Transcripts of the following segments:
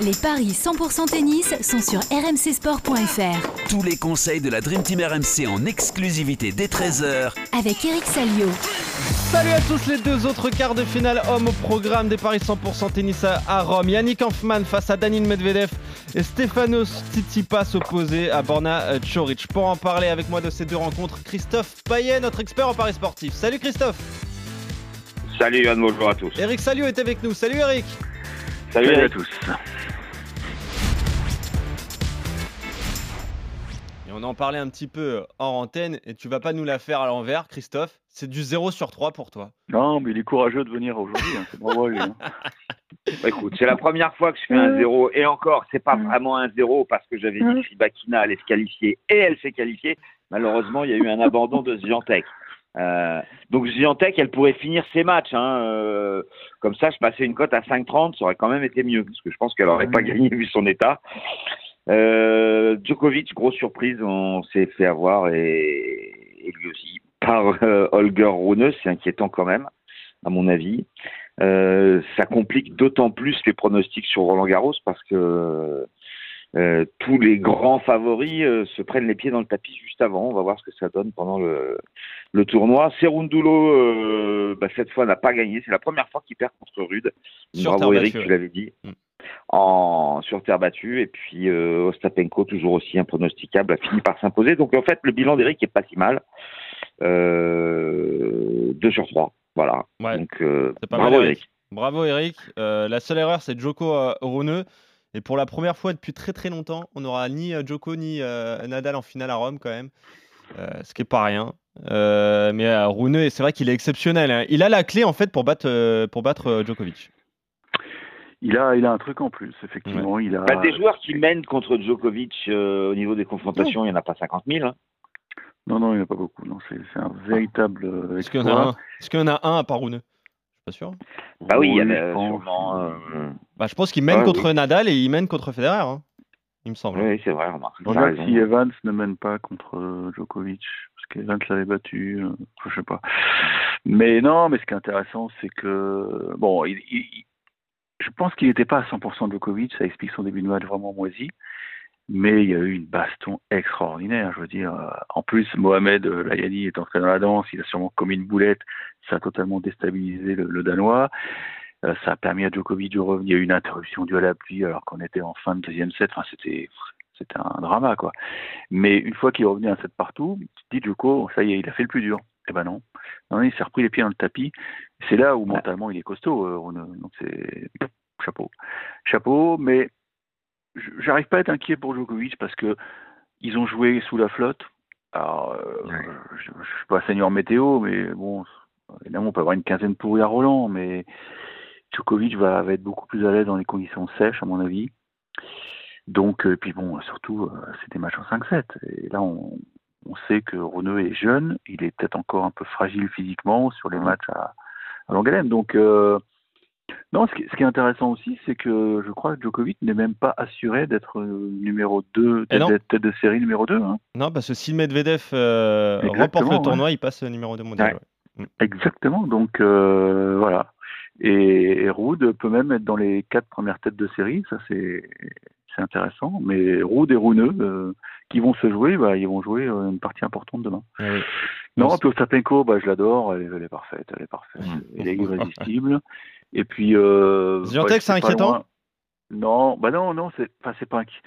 Les paris 100% tennis sont sur rmcsport.fr. Tous les conseils de la Dream Team RMC en exclusivité dès 13h Avec Eric Salio. Salut à tous les deux autres quarts de finale hommes au programme des paris 100% tennis à- Rome. Yannick Hanfman face à Danil Medvedev et Stefanos Tsitsipas opposé à Borna Choric. Pour en parler avec moi de ces deux rencontres, Christophe Payet, notre expert en paris sportif. Salut Christophe Salut Yann, bonjour à tous. Eric Salio est avec nous. Salut Eric Salut, Salut à tous. Et on en parlait un petit peu hors antenne et tu vas pas nous la faire à l'envers Christophe. C'est du 0 sur 3 pour toi. Non, mais il est courageux de venir aujourd'hui. hein, C'est bravo lui. hein. Bah, écoute, c'est la première fois que je fais un zéro et encore, c'est pas vraiment un zéro parce que j'avais dit que Ribakina allait se qualifier et elle s'est qualifiée. Malheureusement, il y a eu un abandon de Zviantek. Euh, donc Zviantek, elle pourrait finir ses matchs. Hein, euh, comme ça, je passais une cote à 5,30, ça aurait quand même été mieux parce que je pense qu'elle aurait pas gagné vu son état. Euh, Djokovic, grosse surprise, on s'est fait avoir et, et lui aussi par euh, Holger Rune, c'est inquiétant quand même, à mon avis. Euh, ça complique d'autant plus les pronostics sur Roland Garros parce que euh, tous les grands favoris euh, se prennent les pieds dans le tapis juste avant. On va voir ce que ça donne pendant le, le tournoi. Serundulo, euh, bah, cette fois, n'a pas gagné. C'est la première fois qu'il perd contre Rude. Sur Bravo Eric, battue, tu l'avais dit. Mm. En, sur terre battue. Et puis euh, Ostapenko, toujours aussi impronosticable, a fini par s'imposer. Donc en fait, le bilan d'Eric est pas si mal. Euh, 2 sur 3. Voilà. Ouais. Donc bravo mal, Eric. Bravo Eric. La seule erreur, c'est Joko euh, Rune. Et pour la première fois depuis très très longtemps, on n'aura ni euh, Joko ni euh, Nadal en finale à Rome quand même. Euh, ce qui est pas rien. Euh, mais euh, Rune, c'est vrai qu'il est exceptionnel. hein. Il a la clé en fait pour battre, euh, pour battre euh, Djokovic. Il a, il a un truc en plus, effectivement. Il a. Bah, des joueurs qui mènent contre Djokovic euh, au niveau des confrontations, il n'y en a pas 50 000. hein. Non, non, il n'y en a pas beaucoup. Non, c'est un véritable euh, Est-ce qu'il y en a un? Est-ce qu'il y en a un à part Rune pas sûr. Bah oui, il y en je a pense. sûrement. euh, Bah, je pense qu'il mène Ouais, contre Nadal et il mène contre Federer. hein, il me semble. Oui, c'est vrai, remarque. Regarde si Evans ne mène pas contre euh, Djokovic, parce qu'Evans l'avait battu, euh, je sais pas. Mais non, mais ce qui est intéressant, c'est que bon, il, il- il- je pense qu'il n'était pas à 100% Djokovic, ça explique son début de match vraiment moisi. Mais il y a eu une baston extraordinaire, je veux dire. Euh, En plus, Mohamed euh, Layani est entré dans la danse, il a sûrement commis une boulette, ça a totalement déstabilisé le, le Danois. Euh, ça a permis à Djokovic de revenir. Il y a eu une interruption due à la pluie alors qu'on était en fin de deuxième set. Enfin, c'était c'était un drama, quoi. Mais une fois qu'il est revenu à 7 partout, tu dis Djoko, ça y est, il a fait le plus dur. Eh ben non. Non, il s'est repris les pieds dans le tapis. C'est là où mentalement il est costaud, euh. Donc c'est chapeau. Chapeau, mais j'arrive pas à être inquiet pour Djokovic parce que ils ont joué sous la flotte. Alors, euh, Ouais. je, je suis pas seigneur météo, mais bon, évidemment, on peut avoir une quinzaine pourrie à Roland, mais Djokovic va, va être beaucoup plus à l'aise dans les conditions sèches, à mon avis. Donc, euh, puis bon, surtout, euh, c'est des matchs en 5-7. Et là, on, on sait que Renaud est jeune, il est peut-être encore un peu fragile physiquement sur les matchs à, à. Donc, euh, non, ce qui, ce qui est intéressant aussi, c'est que je crois que Djokovic n'est même pas assuré d'être euh, numéro 2, Eh tête, tête de série numéro 2. Hein. Non, parce que si Medvedev euh, remporte le ouais. tournoi, il passe numéro 2 mondial. Ouais. ouais. Exactement, donc euh, voilà. Et, et Ruud peut même être dans les quatre premières têtes de série, ça c'est intéressant. Mais Ruud et Runeux, euh, qui vont se jouer, bah, ils vont jouer une partie importante demain. Oui. Non, Ostapenko, bah, je l'adore, elle, est- elle est parfaite, elle est parfaite, Mmh. elle est irrésistible. Et puis, euh, ouais, c'est inquiétant loin. Non, bah non, non, c'est enfin, pas inqui-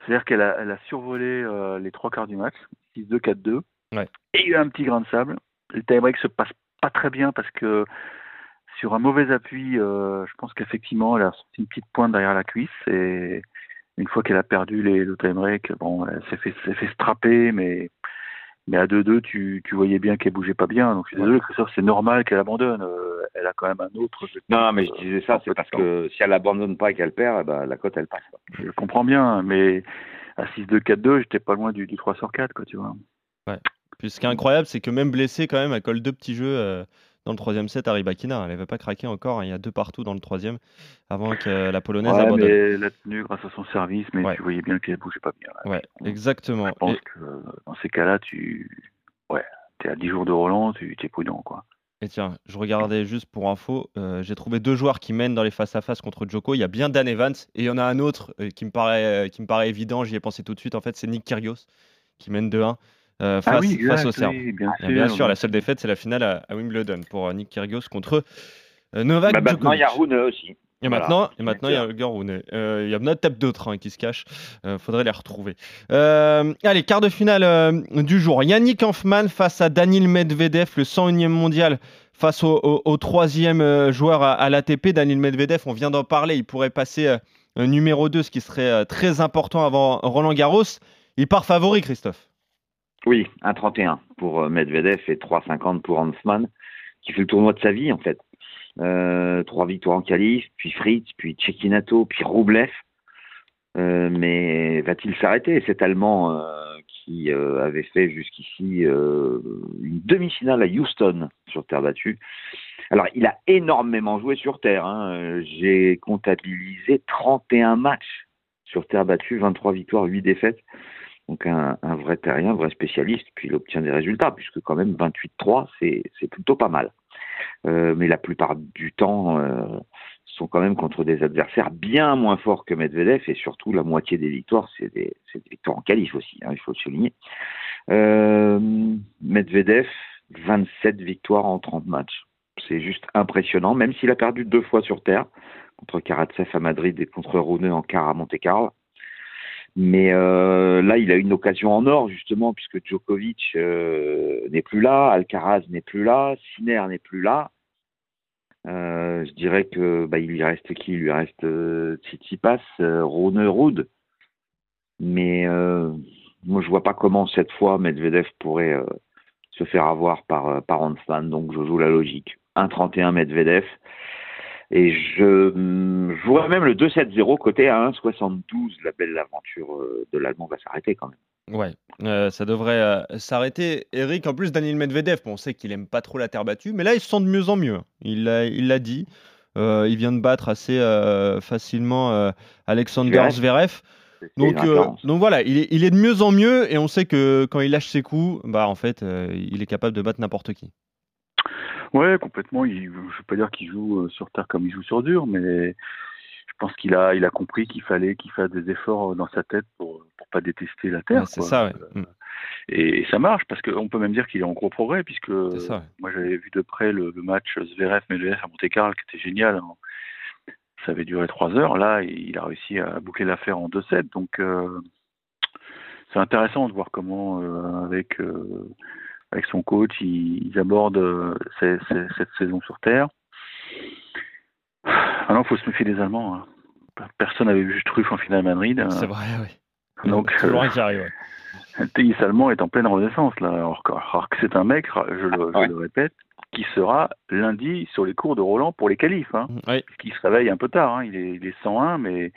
C'est-à-dire qu'elle a, elle a survolé euh, les trois quarts du match, 6-2, 4-2. Ouais. Et il y a eu un petit grain de sable. Le tie-break se passe pas très bien parce que sur un mauvais appui, euh, je pense qu'effectivement, elle a sorti une petite pointe derrière la cuisse et une fois qu'elle a perdu les, le tie-break, bon, elle s'est fait, s'est fait strapper, mais, mais à 2-2, tu, tu voyais bien qu'elle bougeait pas bien. Donc je suis désolé, Christophe, c'est normal qu'elle abandonne. Euh, elle a quand même un autre. objectif, Non, mais je disais ça, c'est parce que si elle abandonne pas et qu'elle perd, eh ben, la cote elle passe. Je comprends bien, mais à 6-2-4-2, j'étais pas loin du, du 3 sur 4, quoi, tu vois. Puis ce qui est incroyable, c'est que même blessée, quand même, elle colle deux petits jeux euh, dans le troisième set à Rybakina. Elle n'avait pas craqué encore. hein. Il y a deux partout dans le troisième avant que la polonaise Ouais, abandonne. mais elle a tenu grâce à son service, mais Ouais. tu voyais bien qu'elle bougeait pas bien. là. Ouais, On- exactement. Je pense Et- que dans ces cas-là, tu. Ouais, t'es à 10 jours de Roland, tu es prudent, quoi. Et tiens, je regardais juste pour info, euh, j'ai trouvé deux joueurs qui mènent dans les face-à-face contre Joko. Il y a bien Dan Evans et il y en a un autre euh, qui, me paraît, qui me paraît évident, j'y ai pensé tout de suite. En fait, c'est Nick Kyrgios qui mène 2-1 euh, face, ah oui, face exact, au Serbe. oui, bien sûr. bien sûr, la seule défaite, c'est la finale à, à Wimbledon pour euh, Nick Kyrgios contre euh, Novak Bah, maintenant, il Djokovic. y a Rune aussi. Et Voilà. maintenant, et maintenant il y a Holger Rune. Euh, Il y a peut-être d'autres hein, qui se cachent. Euh, faudrait les retrouver. Euh, allez, quart de finale euh, du jour. Yannick Hanfmann face à Daniil Medvedev, le 101e mondial face au, au- au troisième euh, joueur à, à l'ATP. Daniil Medvedev, on vient d'en parler. Il pourrait passer euh, euh, numéro 2, ce qui serait euh, très important avant Roland Garros. Il part favori, Christophe. Oui, 1,31 pour euh, Medvedev et 3,50 pour Hansman, qui fait le tournoi de sa vie en fait. Euh, trois victoires en qualif, puis Fritz, puis Cecchinato, puis Roublev. Euh, mais va-t-il s'arrêter Cet Allemand euh, qui avait fait jusqu'ici une demi-finale à Houston sur terre battue? Alors, il a énormément joué sur terre. hein. J'ai comptabilisé 31 matchs sur terre battue, 23 victoires, 8 défaites. Donc un, vrai terrien, un vrai spécialiste, puis il obtient des résultats, puisque quand même 28-3, c'est plutôt pas mal. Euh, mais la plupart du temps, euh, sont quand même contre des adversaires bien moins forts que Medvedev, et surtout la moitié des victoires, c'est des, c'est des victoires en qualif aussi, hein, il faut le souligner. Euh, Medvedev, 27 victoires en 30 matchs. C'est juste impressionnant, même s'il a perdu deux fois sur terre, contre Karatsev à Madrid et contre Rune en quart à Monte-Carlo. Mais euh, là, il a une occasion en or, justement, puisque Djokovic euh, n'est plus là, Alcaraz n'est plus là, Sinner n'est plus là. Euh, je dirais que bah, il lui reste qui? Il lui reste euh, Tsitsipas, euh, Rune, Ruud. Mais euh, moi, je vois pas comment cette fois Medvedev pourrait se faire avoir par, par. Donc, je joue la logique. 1,31 Medvedev. Et je hum, jouerais même le 2-7-0 côté à 1,72. La belle aventure euh, de l'Allemand va s'arrêter quand même. Ouais, euh, ça devrait euh, s'arrêter. Eric, en plus, Daniel Medvedev, bon, on sait qu'il aime pas trop la terre battue, mais là, il se sent de mieux en mieux. Il l'a il l'a dit. Euh, il vient de battre assez facilement Alexander Zverev. Donc, euh, voilà, il est, il est de mieux en mieux et on sait que quand il lâche ses coups, bah en fait, euh, il est capable de battre n'importe qui. Ouais, complètement. Il, je ne veux pas dire qu'il joue euh, sur terre comme il joue sur dur, mais je pense qu'il a, il a compris qu'il fallait qu'il fasse des efforts euh, dans sa tête pour pour pas détester la terre. Ouais, c'est ça, ouais. Euh, Mm, Et, et ça marche parce qu'on peut même dire qu'il est en gros progrès puisque C'est ça, ouais. moi j'avais vu de près le, le match Zverev Medvedev à Monte Carlo qui était génial. hein. Ça avait duré trois heures. Là, il a réussi à boucler l'affaire en 2-7. Donc euh, c'est intéressant de voir comment euh, avec euh, avec son coach ils, ils abordent euh, ces- ces- cette saison sur terre. Maintenant, il faut se méfier des Allemands. hein. Personne n'avait vu Struff en finale à Madrid. hein. C'est vrai, oui. Donc, euh, un qui arrive. ouais. le tennis allemand est en pleine renaissance là. Alors, que- alors que c'est un mec, je le, je Ouais. le répète, qui sera lundi sur les cours de Roland pour les qualifs. Hein, Mm, ouais. qui se réveille un peu tard. Hein. Il, est, il est 101, mais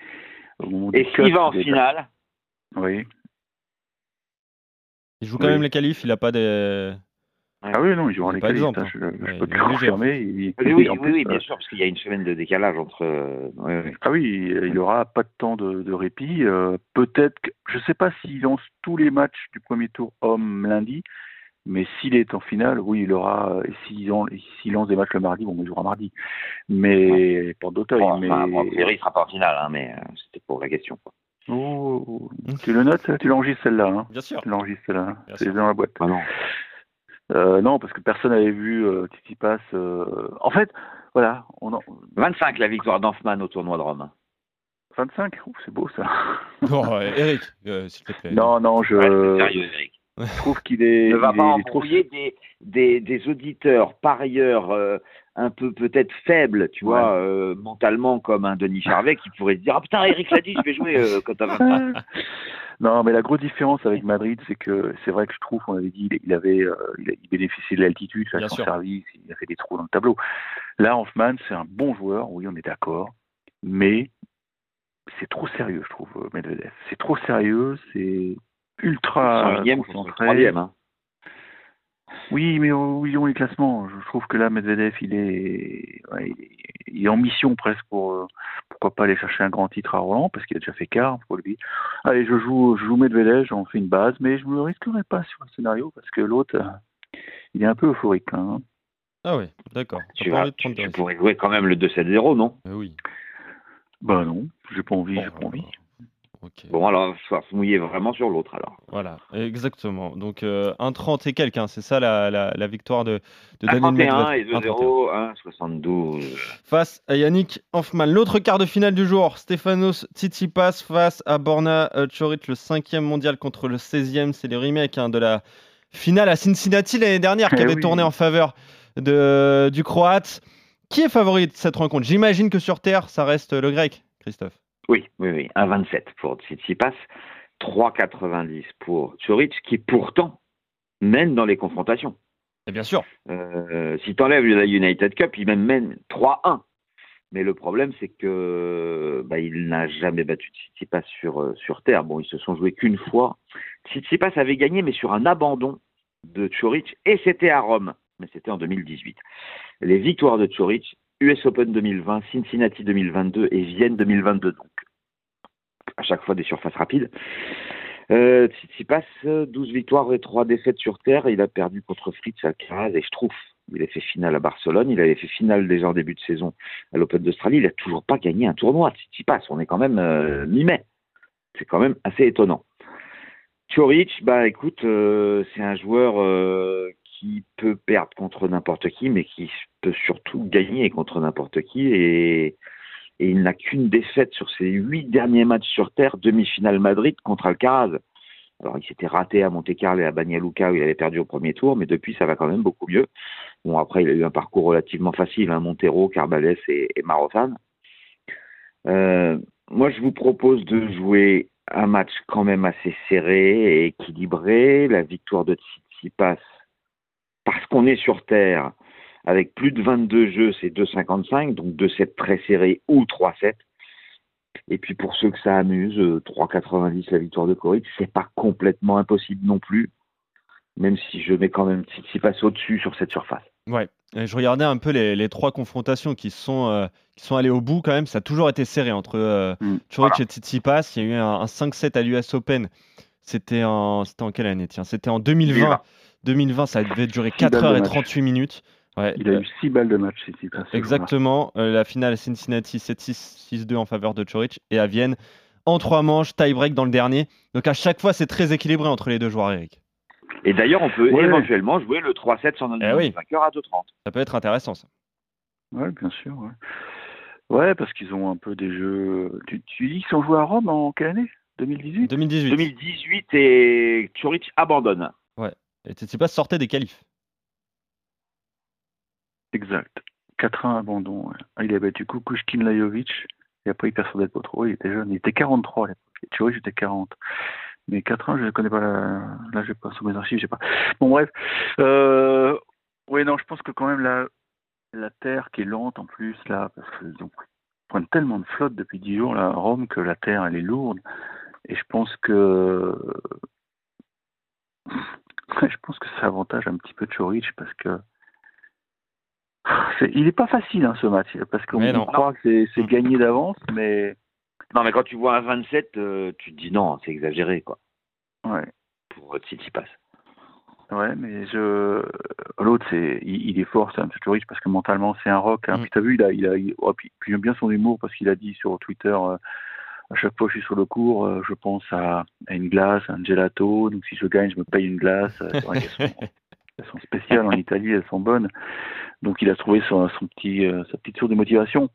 au moment Et s'il va en finale, Oui. Il joue quand Oui. même les qualifs, il a pas des. Ah oui, non, il jouera Il est les qualifs. exemple, hein. Je, je Ouais, peux il te confirmer. Il- oui, oui, en oui, plus, oui, euh, bien sûr, parce qu'il y a une semaine de décalage entre. euh, ouais, ouais. Ah oui, il il aura pas de temps de, de répit. Euh, Peut-être, que, je sais pas s'il lance tous les matchs du premier tour homme lundi, mais s'il est en finale, oui, il aura. Et s'il en- lance des matchs le mardi, bon, il jouera mardi. Mais pour d'Auteuil. Bon, mais enfin, bon, a priori, il sera pas en finale, hein, mais euh, c'était pour la question. quoi. Oh, tu le notes, tu l'enregistres celle-là. Hein? Bien sûr. tu l'enregistres celle-là. Bien C'est dans la boîte. Ah non. Euh, non, parce que personne n'avait vu euh, Titi Pass. euh, En fait, voilà, on en... 25 la victoire d'Anfman au tournoi de Rome. 25, Ouh, c'est beau ça. Bon, euh, Eric, euh, s'il te plaît. non, non, je Ouais, c'est sérieux, Eric. trouve qu'il est. ne va pas embrouiller des, des, des auditeurs par ailleurs euh, un peu peut-être faibles, tu vois, euh, mentalement comme un Denis Charvet qui pourrait se dire ah putain Eric l'a dit, je vais jouer euh, quand t'as 25. non, mais la grosse différence avec Madrid, c'est que c'est vrai que je trouve, on avait dit, il avait, euh, il, a- il bénéficiait de l'altitude, Bien faire son service, il a fait des trous dans le tableau. Là, Hoffman, c'est un bon joueur, oui, on est d'accord, mais c'est trop sérieux, je trouve, Medvedev. C'est trop sérieux, c'est ultra 101e contre concentré. 3e. Hein. Oui, mais oui, les classements. Je trouve que là, Medvedev, il est, ouais, il est- en mission presque pour, euh, pourquoi pas aller chercher un grand titre à Roland, parce qu'il a déjà fait quart pour lui. Allez, je joue, je joue Medvedev, j'en fais une base, mais je me risquerai pas sur un scénario, parce que l'autre, euh, il est un peu euphorique. Hein. Ah oui, d'accord. Tu, vas- tu- tu pourrais jouer quand même le 2-7-0, non? Eh oui. Bah non, j'ai pas envie, Bon, j'ai pas envie. Bon, alors, il va se mouiller vraiment sur l'autre, alors. Voilà, exactement. Donc euh, 1,30 et quelques, hein, c'est ça la, la, la victoire de, de Daniel 1-31 et Medvedev. 2-0, 1-72. Face à Yannick Hoffman. L'autre quart de finale du jour, Stefanos Tsitsipas face à Borna Choric, le cinquième mondial contre le 16e. C'est le remake hein, de la finale à Cincinnati l'année dernière qui Eh avait oui. tourné en faveur de, du Croate. Qui est favori de cette rencontre? J'imagine que sur Terre, ça reste le Grec, Christophe. Oui, oui, oui. 1,27 pour Tsitsipas, 3,90 pour Choric, qui pourtant mène dans les confrontations. Et bien sûr. Euh, si tu enlèves la United Cup, il même mène 3-1. Mais le problème, c'est que bah, il n'a jamais battu Tsitsipas sur, euh, sur terre. Bon, ils se sont joués qu'une fois. Tsitsipas avait gagné, mais sur un abandon de Choric, et c'était à Rome. Mais c'était en 2018. Les victoires de Choric, US Open 2020, Cincinnati 2022 et Vienne 2022. Donc, à chaque fois des surfaces rapides. Euh, Tsitsipas, euh, 12 victoires et 3 défaites sur terre. Il a perdu contre Fritz Alcaraz et Struff. Il a fait finale à Barcelone. Il avait fait finale déjà en début de saison à l'Open d'Australie. Il n'a toujours pas gagné un tournoi. Tsitsipas, on est quand même euh, mi-mai. C'est quand même assez étonnant. Choric, bah écoute, euh, c'est un joueur euh, qui peut perdre contre n'importe qui, mais qui peut surtout gagner contre n'importe qui. Et, il n'a qu'une défaite sur ses huit derniers matchs sur terre, demi-finale Madrid contre Alcaraz. Alors, il s'était raté à Monte-Carlo et à Banja Luka où il avait perdu au premier tour, mais depuis, ça va quand même beaucoup mieux. Bon, après, il a eu un parcours relativement facile, hein, Montero, Carbales et, et. Euh, moi, je vous propose de jouer un match quand même assez serré et équilibré. La victoire de Tsitsipas, parce qu'on est sur terre, avec plus de 22 jeux, c'est 2,55, donc 2-7 très serrés ou 3-7. Et puis pour ceux que ça amuse, euh, 3,90 la victoire de Coric, c'est pas complètement impossible non plus, même si je mets quand même Tsitsipas au-dessus sur cette surface. Ouais. Et je regardais un peu les, les trois confrontations qui sont, euh, qui sont allées au bout quand même. Ça a toujours été serré entre euh, Mm. Choric Voilà. et Tsitsipas. Il y a eu un, un 5-7 à l'US Open. C'était en, c'était en quelle année? Tiens, c'était en 2020. 2020. 2020, ça devait durer Six balles 4 de heures et match. 38 minutes. Ouais, Il a euh, eu 6 balles de match, Tsitsipas. ce jour-là. Exactement. Euh, la finale à Cincinnati 7-6, 6-2 en faveur de Choric. Et à Vienne, en trois manches, tie-break dans le dernier. Donc à chaque fois, c'est très équilibré entre les deux joueurs, Eric. Et d'ailleurs, on peut Ouais. éventuellement jouer le 3-7 sans Eh oui. vainqueur à 2,30. Ça peut être intéressant, ça. Ouais, bien sûr. Ouais, ouais parce qu'ils ont un peu des jeux. Tu, tu dis qu'ils sont joués à Rome en quelle année? 2018 2018. 2018 et Choric abandonne. Et Tsitsipas sortait des qualifs. Exact. 4-1 abandon. ouais. Ah, Il a battu Kukushkin Lajovic et après il perd sur Del Potro. Il était jeune. Il était 43 à l'époque. Tu vois, j'étais 40. Mais 4-1, je ne connais pas. La... Là, j'ai pas sur mes archives, j'ai pas. Bon, bref. Euh... Oui, non, je pense que quand même la, la terre qui est lente en plus, là, parce qu'ils ont prennent tellement de flotte depuis 10 jours là, à Rome que la terre, elle est lourde. Et je pense que. Je pense que ça avantage un petit peu Choric parce que il n'est pas facile hein, ce match parce qu'on croit que c'est- Mm. gagné d'avance, mais Non, mais quand tu vois un 27, euh, tu te dis non, c'est exagéré, quoi, ouais, pour euh, Tsitsipas. ouais, mais je l'autre c'est il, il est fort, c'est un petit Choric parce que mentalement c'est un rock. Hein. Mm. Puis t'as vu, il a, il a, il- oh, puis, puis j'aime bien son humour parce qu'il a dit sur Twitter. euh, à chaque fois que je suis sur le cours, euh, je pense à, à une glace, à un gelato. Donc si je gagne, je me paye une glace. Euh, c'est vrai qu'elles sont- elles sont spéciales en Italie, elles sont bonnes. Donc il a trouvé son, son petit, euh, sa petite source de motivation.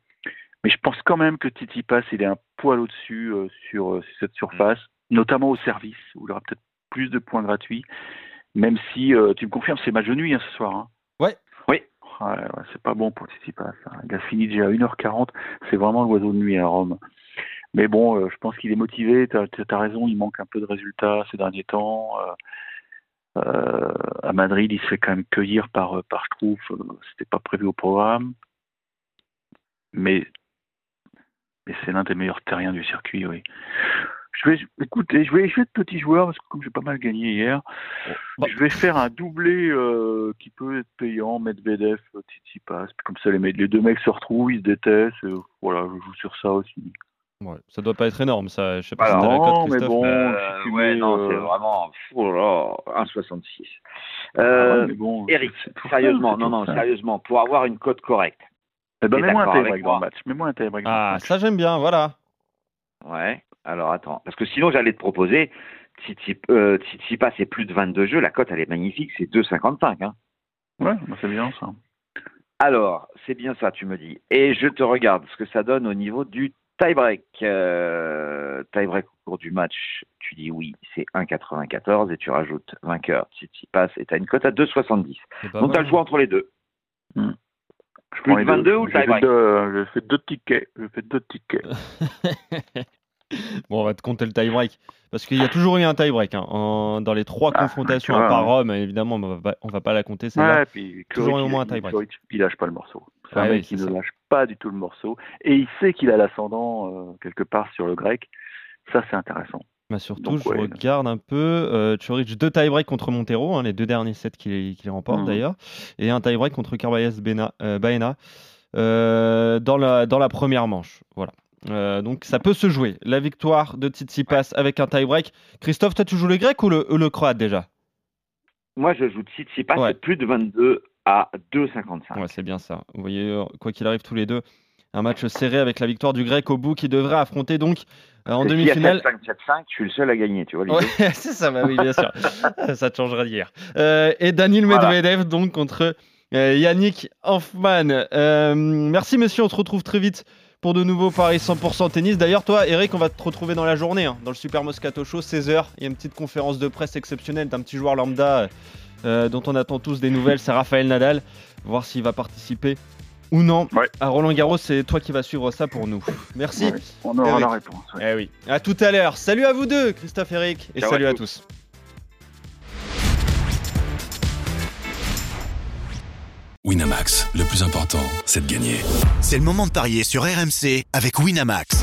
Mais je pense quand même que Titi Pass, il est un poil au-dessus euh, sur, euh, sur cette surface, notamment au service, où il aura peut-être plus de points gratuits. Même si tu me confirmes, c'est match de nuit hein, ce soir. Hein. Ouais. Oui. Ouais, ouais, c'est pas bon pour Titi Pass. hein. Il a fini déjà à 1h40. C'est vraiment l'oiseau de nuit à Rome. Mais bon, euh, je pense qu'il est motivé. Tu as, raison, il manque un peu de résultats ces derniers temps. Euh, euh, à Madrid, il se fait quand même cueillir par, par. Euh, C'était pas prévu au programme. Mais, mais c'est l'un des meilleurs terriens du circuit, oui. Je vais, écoutez, je vais jouer de petits joueurs parce que comme j'ai pas mal gagné hier, Bon. je vais faire un doublé euh, qui peut être payant, Medvedev, Tsitsipas. Puis Comme ça, les, les deux mecs se retrouvent, ils se détestent. euh, voilà, je joue sur ça aussi. Ouais, ça doit pas être énorme, ça. Je sais pas Bah si t'as la non, cote, mais bon. Euh, si tu ouais, non, c'est vraiment oh là, 1,66. Ah Euh, ouais, mais bon, Eric, sérieusement, non, pour non, sérieusement, pour avoir une cote correcte. Eh ben, mets-moi un tie-break dans le match. Mets-moi un tie-break Ah, match. ça j'aime bien, voilà. Ouais. Alors attends, parce que sinon j'allais te proposer, Tsitsipas euh, Tsitsipas, c'est plus de 22 jeux, la cote elle est magnifique, c'est 2,55. Hein. Ouais, bah, c'est bien ça. Alors, c'est bien ça, tu me dis. Et je te regarde ce que ça donne au niveau du tie-break. Euh, tie-break au cours du match, tu dis oui, c'est 1,94 et tu rajoutes vainqueur Tsitsipas et tu as une cote à 2,70. C'est pas Donc tu as le choix entre les deux. Hmm. Je Plus prends les deux. 22 ou Je fais tie-break deux- Je fais deux tickets. Je fais deux tickets. bon, on va te compter le tie-break. Parce qu'il y a toujours eu un tie-break hein, en- dans les trois Ah, confrontations, tu vois, à part hein. Rome, évidemment, on va pas, on va pas la compter celle-là. Ouais, puis Toujours Klorik, au moins un il- tie-break. Il lâche pas le morceau. C'est un Ouais, mec oui, qui c'est ne ça. lâche pas du tout le morceau. Et il sait qu'il a l'ascendant euh, quelque part sur le grec. Ça, c'est intéressant. Bah, surtout, Donc, je ouais. regarde un peu. Euh, Chorich, deux tie-break contre Montero, hein, les deux derniers sets qu'il remporte Mhm. d'ailleurs, et un tie-break contre Carvalhas Bena- euh, Baena euh, dans, la, dans la première manche. Voilà. Euh, donc ça peut se jouer. La victoire de Tsitsipas avec un tie-break. Christophe, toi tu joues le grec ou le, le croate déjà? Moi, je joue Tsitsipas, Ouais. plus de 22 à 2,55. Ouais, c'est bien ça. Vous voyez, euh, quoi qu'il arrive, tous les deux, un match serré avec la victoire du grec au bout qui devrait affronter donc euh, en demi-finale. 7-5, 7-5, je suis le seul à gagner, tu vois Ouais, c'est ça, bah oui, bien sûr. ça te changera d'hier. Euh, et Daniel Voilà. Medvedev, donc, contre euh, Yannick Hoffman. Merci, monsieur. On se retrouve très vite pour de nouveaux paris 100% tennis. D'ailleurs, toi, Eric, on va te retrouver dans la journée, hein, dans le Super Moscato Show, 16h. Il y a une petite conférence de presse exceptionnelle d'un petit joueur lambda euh, dont on attend tous des nouvelles. C'est Raphaël Nadal. Voir s'il va participer ou non. Ouais. À Roland Garros, c'est toi qui vas suivre ça pour nous. Merci. Ouais, on aura Eh la réponse. ouais. Eh oui. À tout à l'heure. Salut à vous deux, Christophe, Eric, et Ciao salut à à tous. tous. Winamax, le plus important, c'est de gagner. C'est le moment de parier sur RMC avec Winamax.